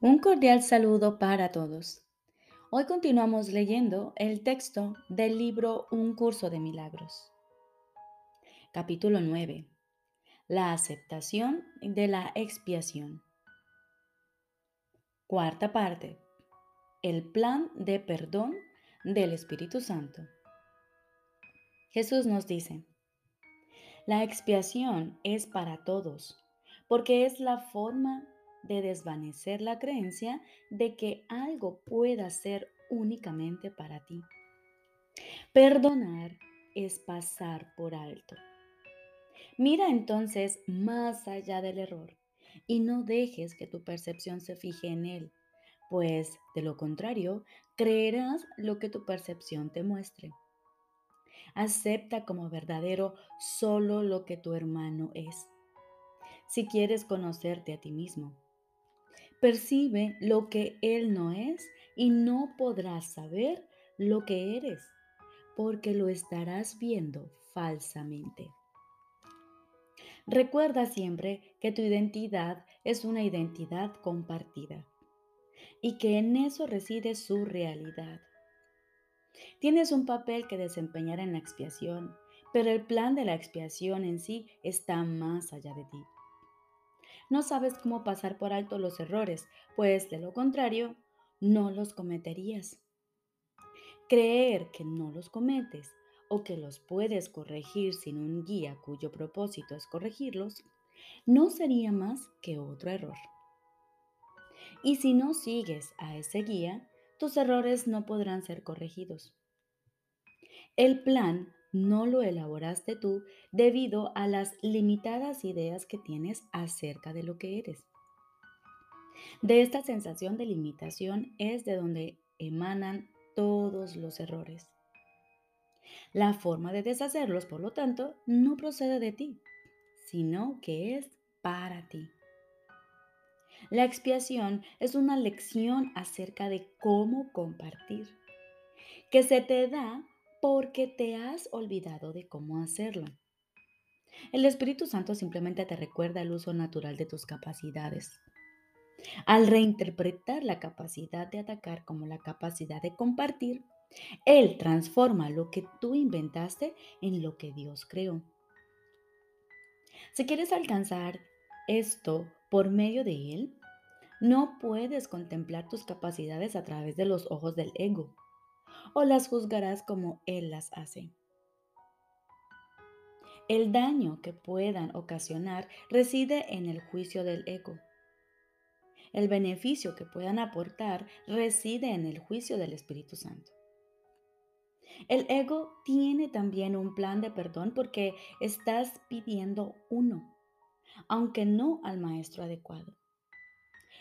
Un cordial saludo para todos. Hoy continuamos leyendo el texto del libro Un curso de milagros. Capítulo 9. La aceptación de la expiación. Cuarta parte. El plan de perdón del Espíritu Santo. Jesús nos dice, la expiación es para todos, porque es la forma de desvanecer la creencia de que algo pueda ser únicamente para ti. Perdonar es pasar por alto. Mira entonces más allá del error y no dejes que tu percepción se fije en él, pues de lo contrario creerás lo que tu percepción te muestre. Acepta como verdadero solo lo que tu hermano es. Si quieres conocerte a ti mismo, percibe lo que Él no es y no podrás saber lo que eres, porque lo estarás viendo falsamente. Recuerda siempre que tu identidad es una identidad compartida y que en eso reside su realidad. Tienes un papel que desempeñar en la expiación, pero el plan de la expiación en sí está más allá de ti no sabes cómo pasar por alto los errores, pues de lo contrario, no los cometerías. Creer que no los cometes o que los puedes corregir sin un guía cuyo propósito es corregirlos, no sería más que otro error. Y si no sigues a ese guía, tus errores no podrán ser corregidos. El plan no lo elaboraste tú debido a las limitadas ideas que tienes acerca de lo que eres. De esta sensación de limitación es de donde emanan todos los errores. La forma de deshacerlos, por lo tanto, no procede de ti, sino que es para ti. La expiación es una lección acerca de cómo compartir, que se te da porque te has olvidado de cómo hacerlo. El Espíritu Santo simplemente te recuerda el uso natural de tus capacidades. Al reinterpretar la capacidad de atacar como la capacidad de compartir, Él transforma lo que tú inventaste en lo que Dios creó. Si quieres alcanzar esto por medio de Él, no puedes contemplar tus capacidades a través de los ojos del ego o las juzgarás como Él las hace. El daño que puedan ocasionar reside en el juicio del ego. El beneficio que puedan aportar reside en el juicio del Espíritu Santo. El ego tiene también un plan de perdón porque estás pidiendo uno, aunque no al maestro adecuado.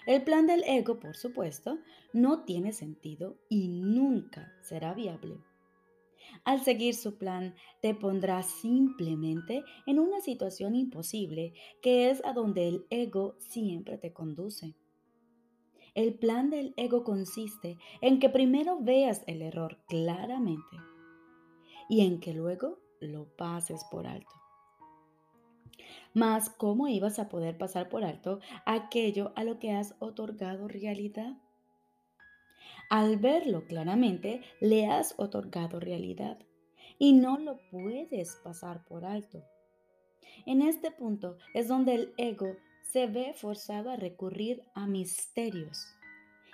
El plan del ego, por supuesto, no tiene sentido y nunca será viable. Al seguir su plan, te pondrá simplemente en una situación imposible que es a donde el ego siempre te conduce. El plan del ego consiste en que primero veas el error claramente y en que luego lo pases por alto. Mas, ¿cómo ibas a poder pasar por alto aquello a lo que has otorgado realidad? Al verlo claramente, le has otorgado realidad y no lo puedes pasar por alto. En este punto es donde el ego se ve forzado a recurrir a misterios,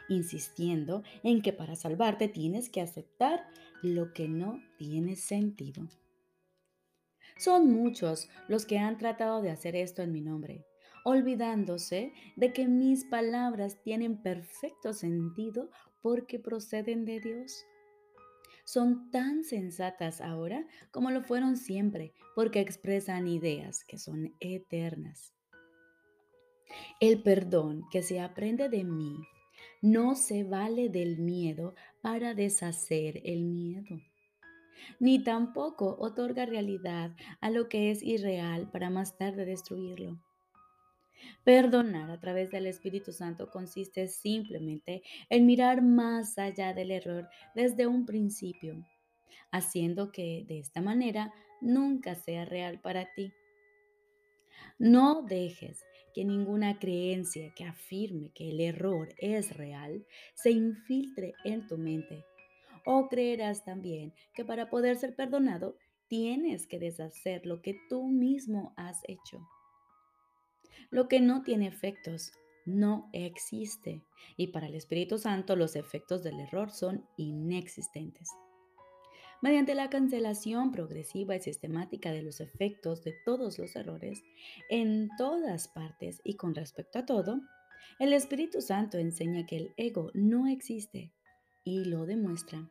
insistiendo en que para salvarte tienes que aceptar lo que no tiene sentido. Son muchos los que han tratado de hacer esto en mi nombre, olvidándose de que mis palabras tienen perfecto sentido porque proceden de Dios. Son tan sensatas ahora como lo fueron siempre, porque expresan ideas que son eternas. El perdón que se aprende de mí no se vale del miedo para deshacer el miedo ni tampoco otorga realidad a lo que es irreal para más tarde destruirlo. Perdonar a través del Espíritu Santo consiste simplemente en mirar más allá del error desde un principio, haciendo que de esta manera nunca sea real para ti. No dejes que ninguna creencia que afirme que el error es real se infiltre en tu mente. O creerás también que para poder ser perdonado tienes que deshacer lo que tú mismo has hecho. Lo que no tiene efectos no existe y para el Espíritu Santo los efectos del error son inexistentes. Mediante la cancelación progresiva y sistemática de los efectos de todos los errores en todas partes y con respecto a todo, el Espíritu Santo enseña que el ego no existe y lo demuestra.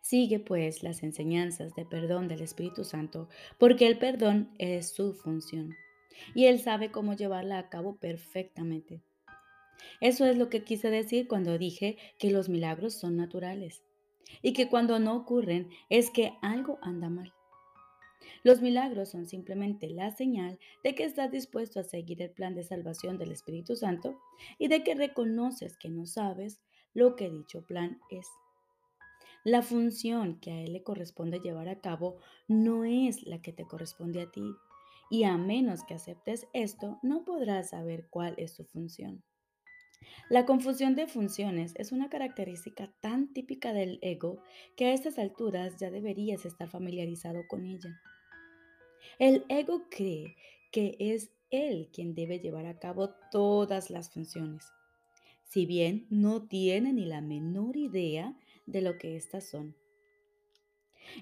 Sigue pues las enseñanzas de perdón del Espíritu Santo porque el perdón es su función y Él sabe cómo llevarla a cabo perfectamente. Eso es lo que quise decir cuando dije que los milagros son naturales y que cuando no ocurren es que algo anda mal. Los milagros son simplemente la señal de que estás dispuesto a seguir el plan de salvación del Espíritu Santo y de que reconoces que no sabes lo que dicho plan es. La función que a Él le corresponde llevar a cabo no es la que te corresponde a ti, y a menos que aceptes esto, no podrás saber cuál es su función. La confusión de funciones es una característica tan típica del ego que a estas alturas ya deberías estar familiarizado con ella. El ego cree que es él quien debe llevar a cabo todas las funciones, si bien no tiene ni la menor idea de lo que éstas son.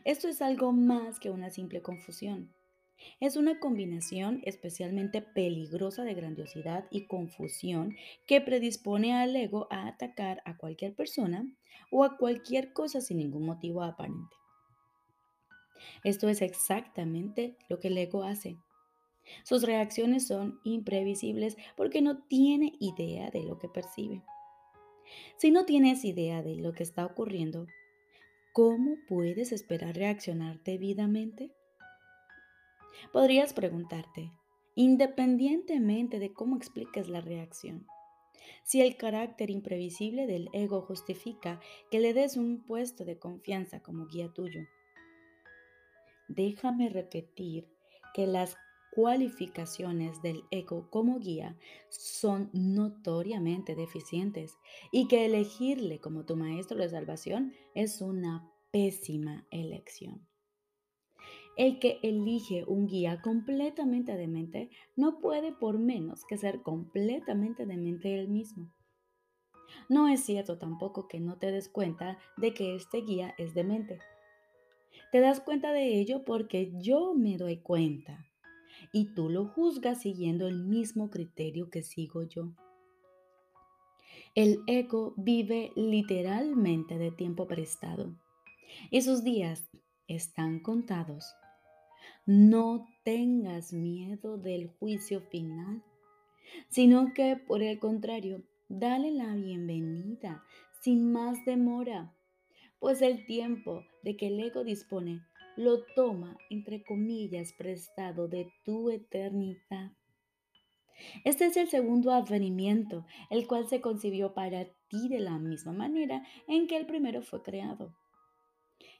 Esto es algo más que una simple confusión. Es una combinación especialmente peligrosa de grandiosidad y confusión que predispone al ego a atacar a cualquier persona o a cualquier cosa sin ningún motivo aparente. Esto es exactamente lo que el ego hace. Sus reacciones son imprevisibles porque no tiene idea de lo que percibe. Si no tienes idea de lo que está ocurriendo, ¿cómo puedes esperar reaccionar debidamente? Podrías preguntarte, independientemente de cómo expliques la reacción, si el carácter imprevisible del ego justifica que le des un puesto de confianza como guía tuyo. Déjame repetir que las cualificaciones del ego como guía son notoriamente deficientes y que elegirle como tu maestro de salvación es una pésima elección. El que elige un guía completamente demente no puede por menos que ser completamente demente él mismo. No es cierto tampoco que no te des cuenta de que este guía es demente. Te das cuenta de ello porque yo me doy cuenta y tú lo juzgas siguiendo el mismo criterio que sigo yo. El ego vive literalmente de tiempo prestado y sus días están contados no tengas miedo del juicio final, sino que por el contrario, dale la bienvenida sin más demora, pues el tiempo de que el ego dispone lo toma, entre comillas, prestado de tu eternidad. Este es el segundo advenimiento, el cual se concibió para ti de la misma manera en que el primero fue creado.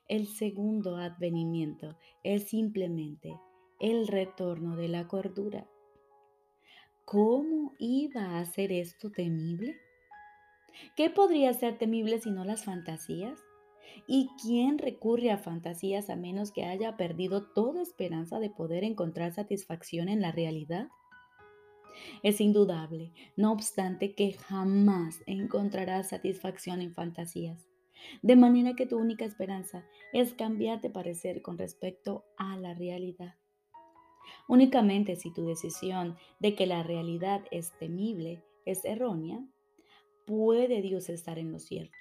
El segundo advenimiento es simplemente el retorno de la cordura. ¿Cómo iba a ser esto temible? ¿Qué podría ser temible si no las fantasías? ¿Y quién recurre a fantasías a menos que haya perdido toda esperanza de poder encontrar satisfacción en la realidad? Es indudable, no obstante, que jamás encontrarás satisfacción en fantasías. De manera que tu única esperanza es cambiar de parecer con respecto a la realidad. Únicamente si tu decisión de que la realidad es temible es errónea, puede Dios estar en lo cierto.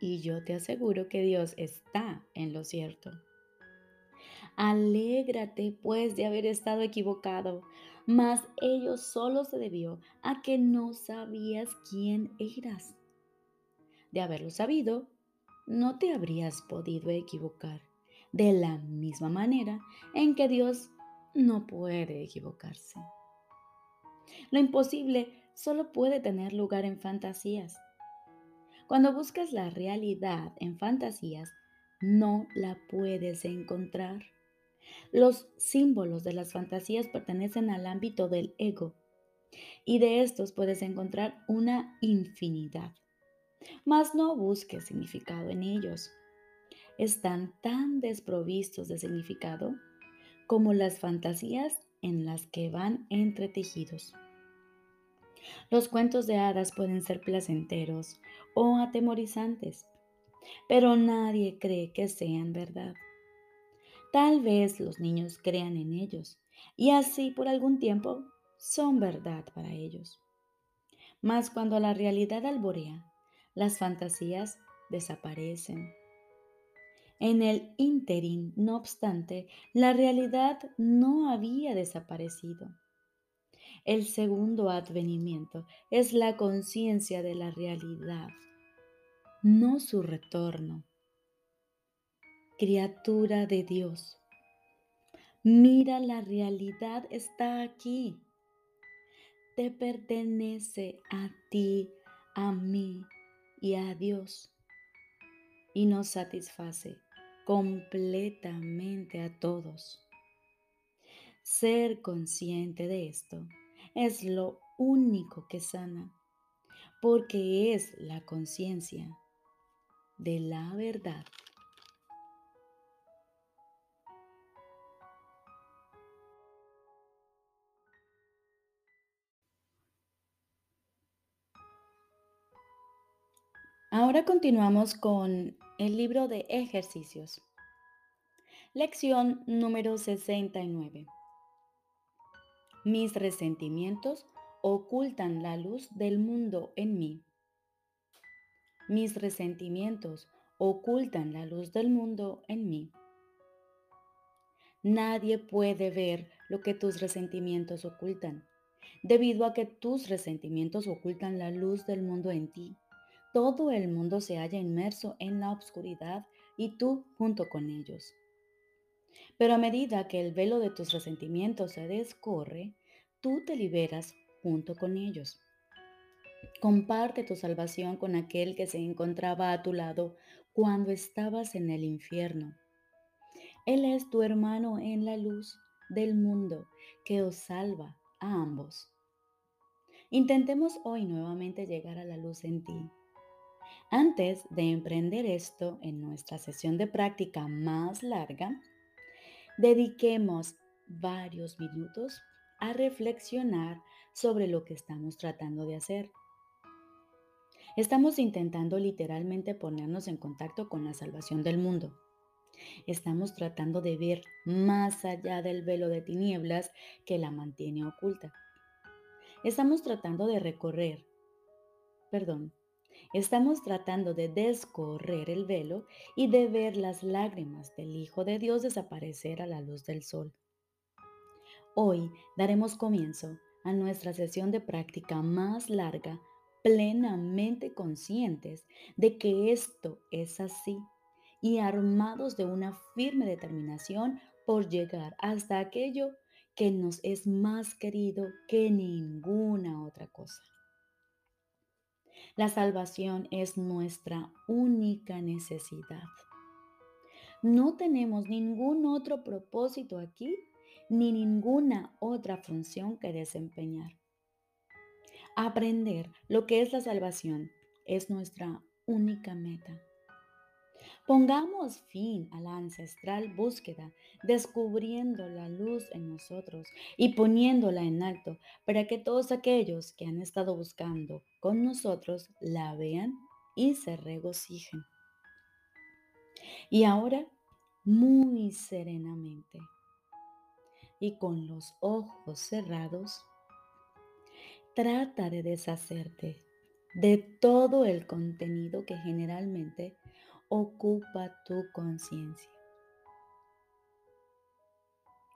Y yo te aseguro que Dios está en lo cierto. Alégrate pues de haber estado equivocado, mas ello solo se debió a que no sabías quién eras. De haberlo sabido, no te habrías podido equivocar de la misma manera en que Dios no puede equivocarse. Lo imposible solo puede tener lugar en fantasías. Cuando buscas la realidad en fantasías, no la puedes encontrar. Los símbolos de las fantasías pertenecen al ámbito del ego y de estos puedes encontrar una infinidad. Mas no busques significado en ellos. Están tan desprovistos de significado como las fantasías en las que van entretejidos. Los cuentos de hadas pueden ser placenteros o atemorizantes, pero nadie cree que sean verdad. Tal vez los niños crean en ellos y así por algún tiempo son verdad para ellos. Mas cuando la realidad alborea, las fantasías desaparecen. En el ínterin, no obstante, la realidad no había desaparecido. El segundo advenimiento es la conciencia de la realidad, no su retorno. Criatura de Dios, mira la realidad está aquí. Te pertenece a ti, a mí y a Dios y nos satisface completamente a todos. Ser consciente de esto es lo único que sana, porque es la conciencia de la verdad. Ahora continuamos con el libro de ejercicios. Lección número 69. Mis resentimientos ocultan la luz del mundo en mí. Mis resentimientos ocultan la luz del mundo en mí. Nadie puede ver lo que tus resentimientos ocultan, debido a que tus resentimientos ocultan la luz del mundo en ti todo el mundo se halla inmerso en la oscuridad y tú junto con ellos. Pero a medida que el velo de tus resentimientos se descorre, tú te liberas junto con ellos. Comparte tu salvación con aquel que se encontraba a tu lado cuando estabas en el infierno. Él es tu hermano en la luz del mundo que os salva a ambos. Intentemos hoy nuevamente llegar a la luz en ti. Antes de emprender esto en nuestra sesión de práctica más larga, dediquemos varios minutos a reflexionar sobre lo que estamos tratando de hacer. Estamos intentando literalmente ponernos en contacto con la salvación del mundo. Estamos tratando de ver más allá del velo de tinieblas que la mantiene oculta. Estamos tratando de recorrer, perdón, Estamos tratando de descorrer el velo y de ver las lágrimas del Hijo de Dios desaparecer a la luz del sol. Hoy daremos comienzo a nuestra sesión de práctica más larga, plenamente conscientes de que esto es así y armados de una firme determinación por llegar hasta aquello que nos es más querido que ninguna otra cosa. La salvación es nuestra única necesidad. No tenemos ningún otro propósito aquí ni ninguna otra función que desempeñar. Aprender lo que es la salvación es nuestra única meta. Pongamos fin a la ancestral búsqueda, descubriendo la luz en nosotros y poniéndola en alto para que todos aquellos que han estado buscando con nosotros la vean y se regocijen. Y ahora, muy serenamente y con los ojos cerrados, trata de deshacerte de todo el contenido que generalmente ocupa tu conciencia.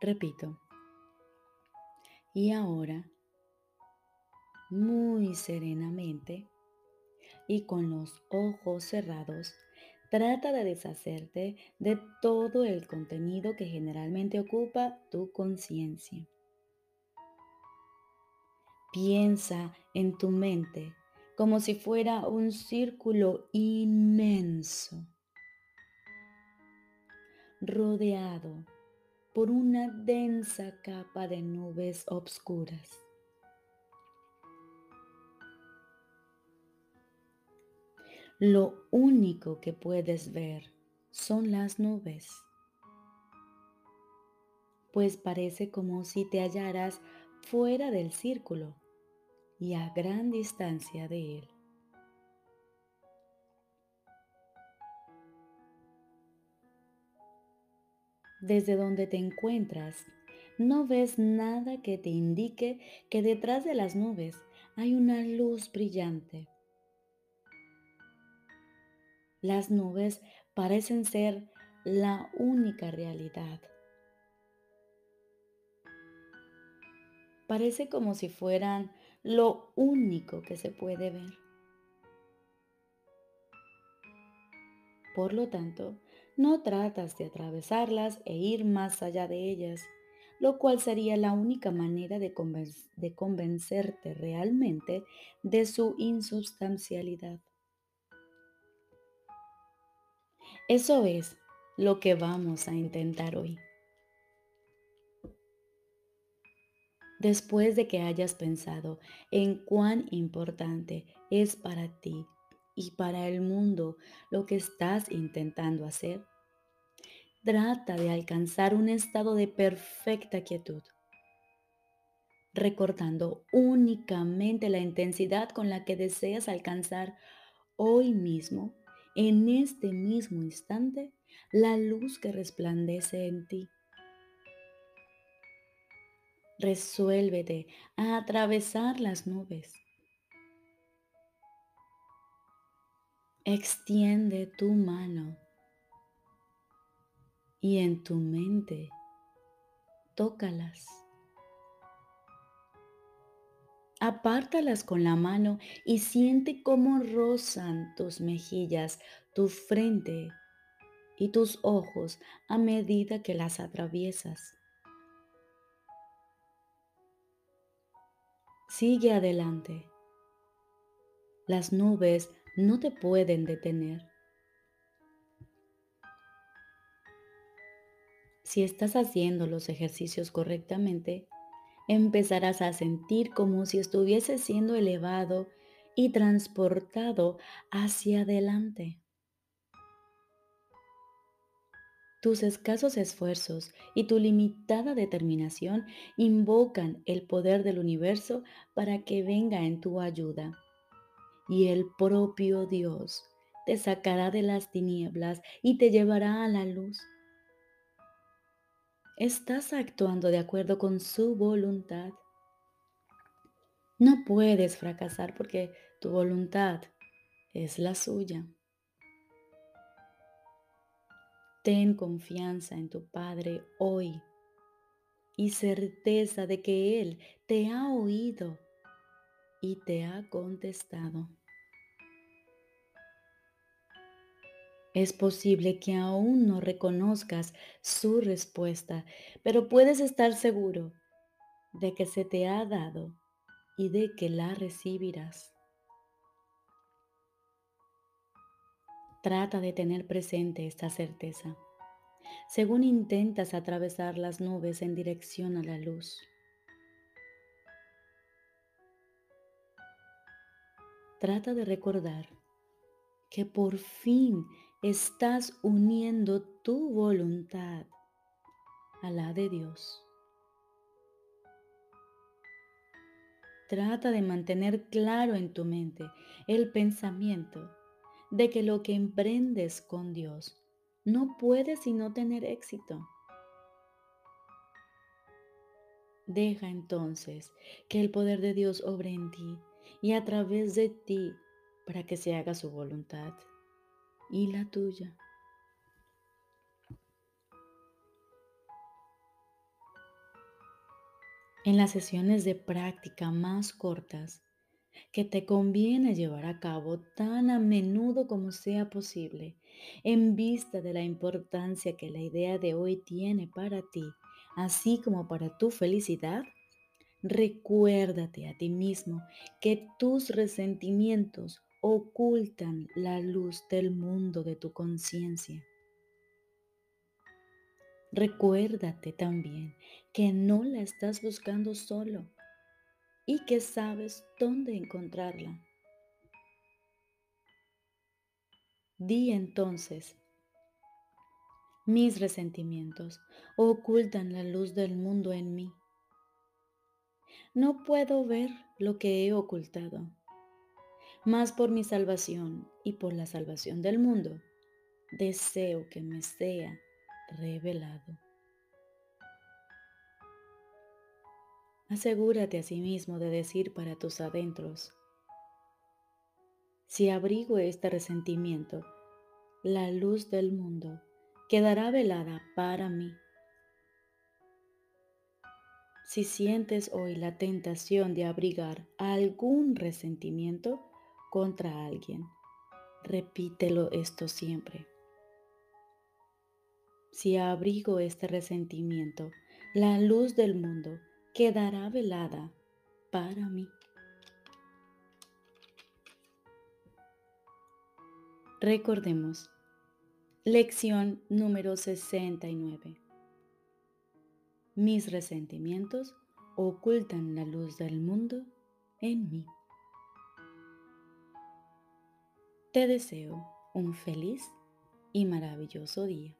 Repito. Y ahora, muy serenamente y con los ojos cerrados, trata de deshacerte de todo el contenido que generalmente ocupa tu conciencia. Piensa en tu mente como si fuera un círculo inmenso, rodeado por una densa capa de nubes obscuras. Lo único que puedes ver son las nubes, pues parece como si te hallaras fuera del círculo y a gran distancia de él. Desde donde te encuentras, no ves nada que te indique que detrás de las nubes hay una luz brillante. Las nubes parecen ser la única realidad. Parece como si fueran lo único que se puede ver. Por lo tanto, no tratas de atravesarlas e ir más allá de ellas, lo cual sería la única manera de, convencerte realmente de su insubstancialidad. Eso es lo que vamos a intentar hoy. Después de que hayas pensado en cuán importante es para ti y para el mundo lo que estás intentando hacer, trata de alcanzar un estado de perfecta quietud, recordando únicamente la intensidad con la que deseas alcanzar hoy mismo en este mismo instante la luz que resplandece en ti. Resuélvete a atravesar las nubes. Extiende tu mano y en tu mente tócalas. Apártalas con la mano y siente cómo rozan tus mejillas, tu frente y tus ojos a medida que las atraviesas. Sigue adelante. Las nubes no te pueden detener. Si estás haciendo los ejercicios correctamente, empezarás a sentir como si estuviese siendo elevado y transportado hacia adelante. Tus escasos esfuerzos y tu limitada determinación invocan el poder del universo para que venga en tu ayuda. Y el propio Dios te sacará de las tinieblas y te llevará a la luz estás actuando de acuerdo con su voluntad. No puedes fracasar porque tu voluntad es la suya. Ten confianza en tu Padre hoy y certeza de que Él te ha oído y te ha contestado. Es posible que aún no reconozcas su respuesta, pero puedes estar seguro de que se te ha dado y de que la recibirás. Trata de tener presente esta certeza según intentas atravesar las nubes en dirección a la luz. Trata de recordar que por fin estás uniendo tu voluntad a la de Dios. Trata de mantener claro en tu mente el pensamiento de que lo que emprendes con Dios no puede sino tener éxito. Deja entonces que el poder de Dios obre en ti y a través de ti para que se haga su voluntad y la tuya. En las sesiones de práctica más cortas, que te conviene llevar a cabo tan a menudo como sea posible, en vista de la importancia que la idea de hoy tiene para ti, así como para tu felicidad, recuérdate a ti mismo que tus resentimientos ocultan la luz del mundo de tu conciencia. Recuérdate también que no la estás buscando solo y que sabes dónde encontrarla. Di entonces, mis resentimientos ocultan la luz del mundo en mí. No puedo ver lo que he ocultado, mas por mi salvación y por la salvación del mundo, deseo que me sea revelado. Asegúrate a sí mismo de decir para tus adentros, si abrigo este resentimiento, la luz del mundo quedará velada para mí. Si sientes hoy la tentación de abrigar algún resentimiento contra alguien, repítelo esto siempre. Si abrigo este resentimiento, la luz del mundo quedará velada para mí. Recordemos, lección número 69. Mis resentimientos ocultan la luz del mundo en mí. Te deseo un feliz y maravilloso día.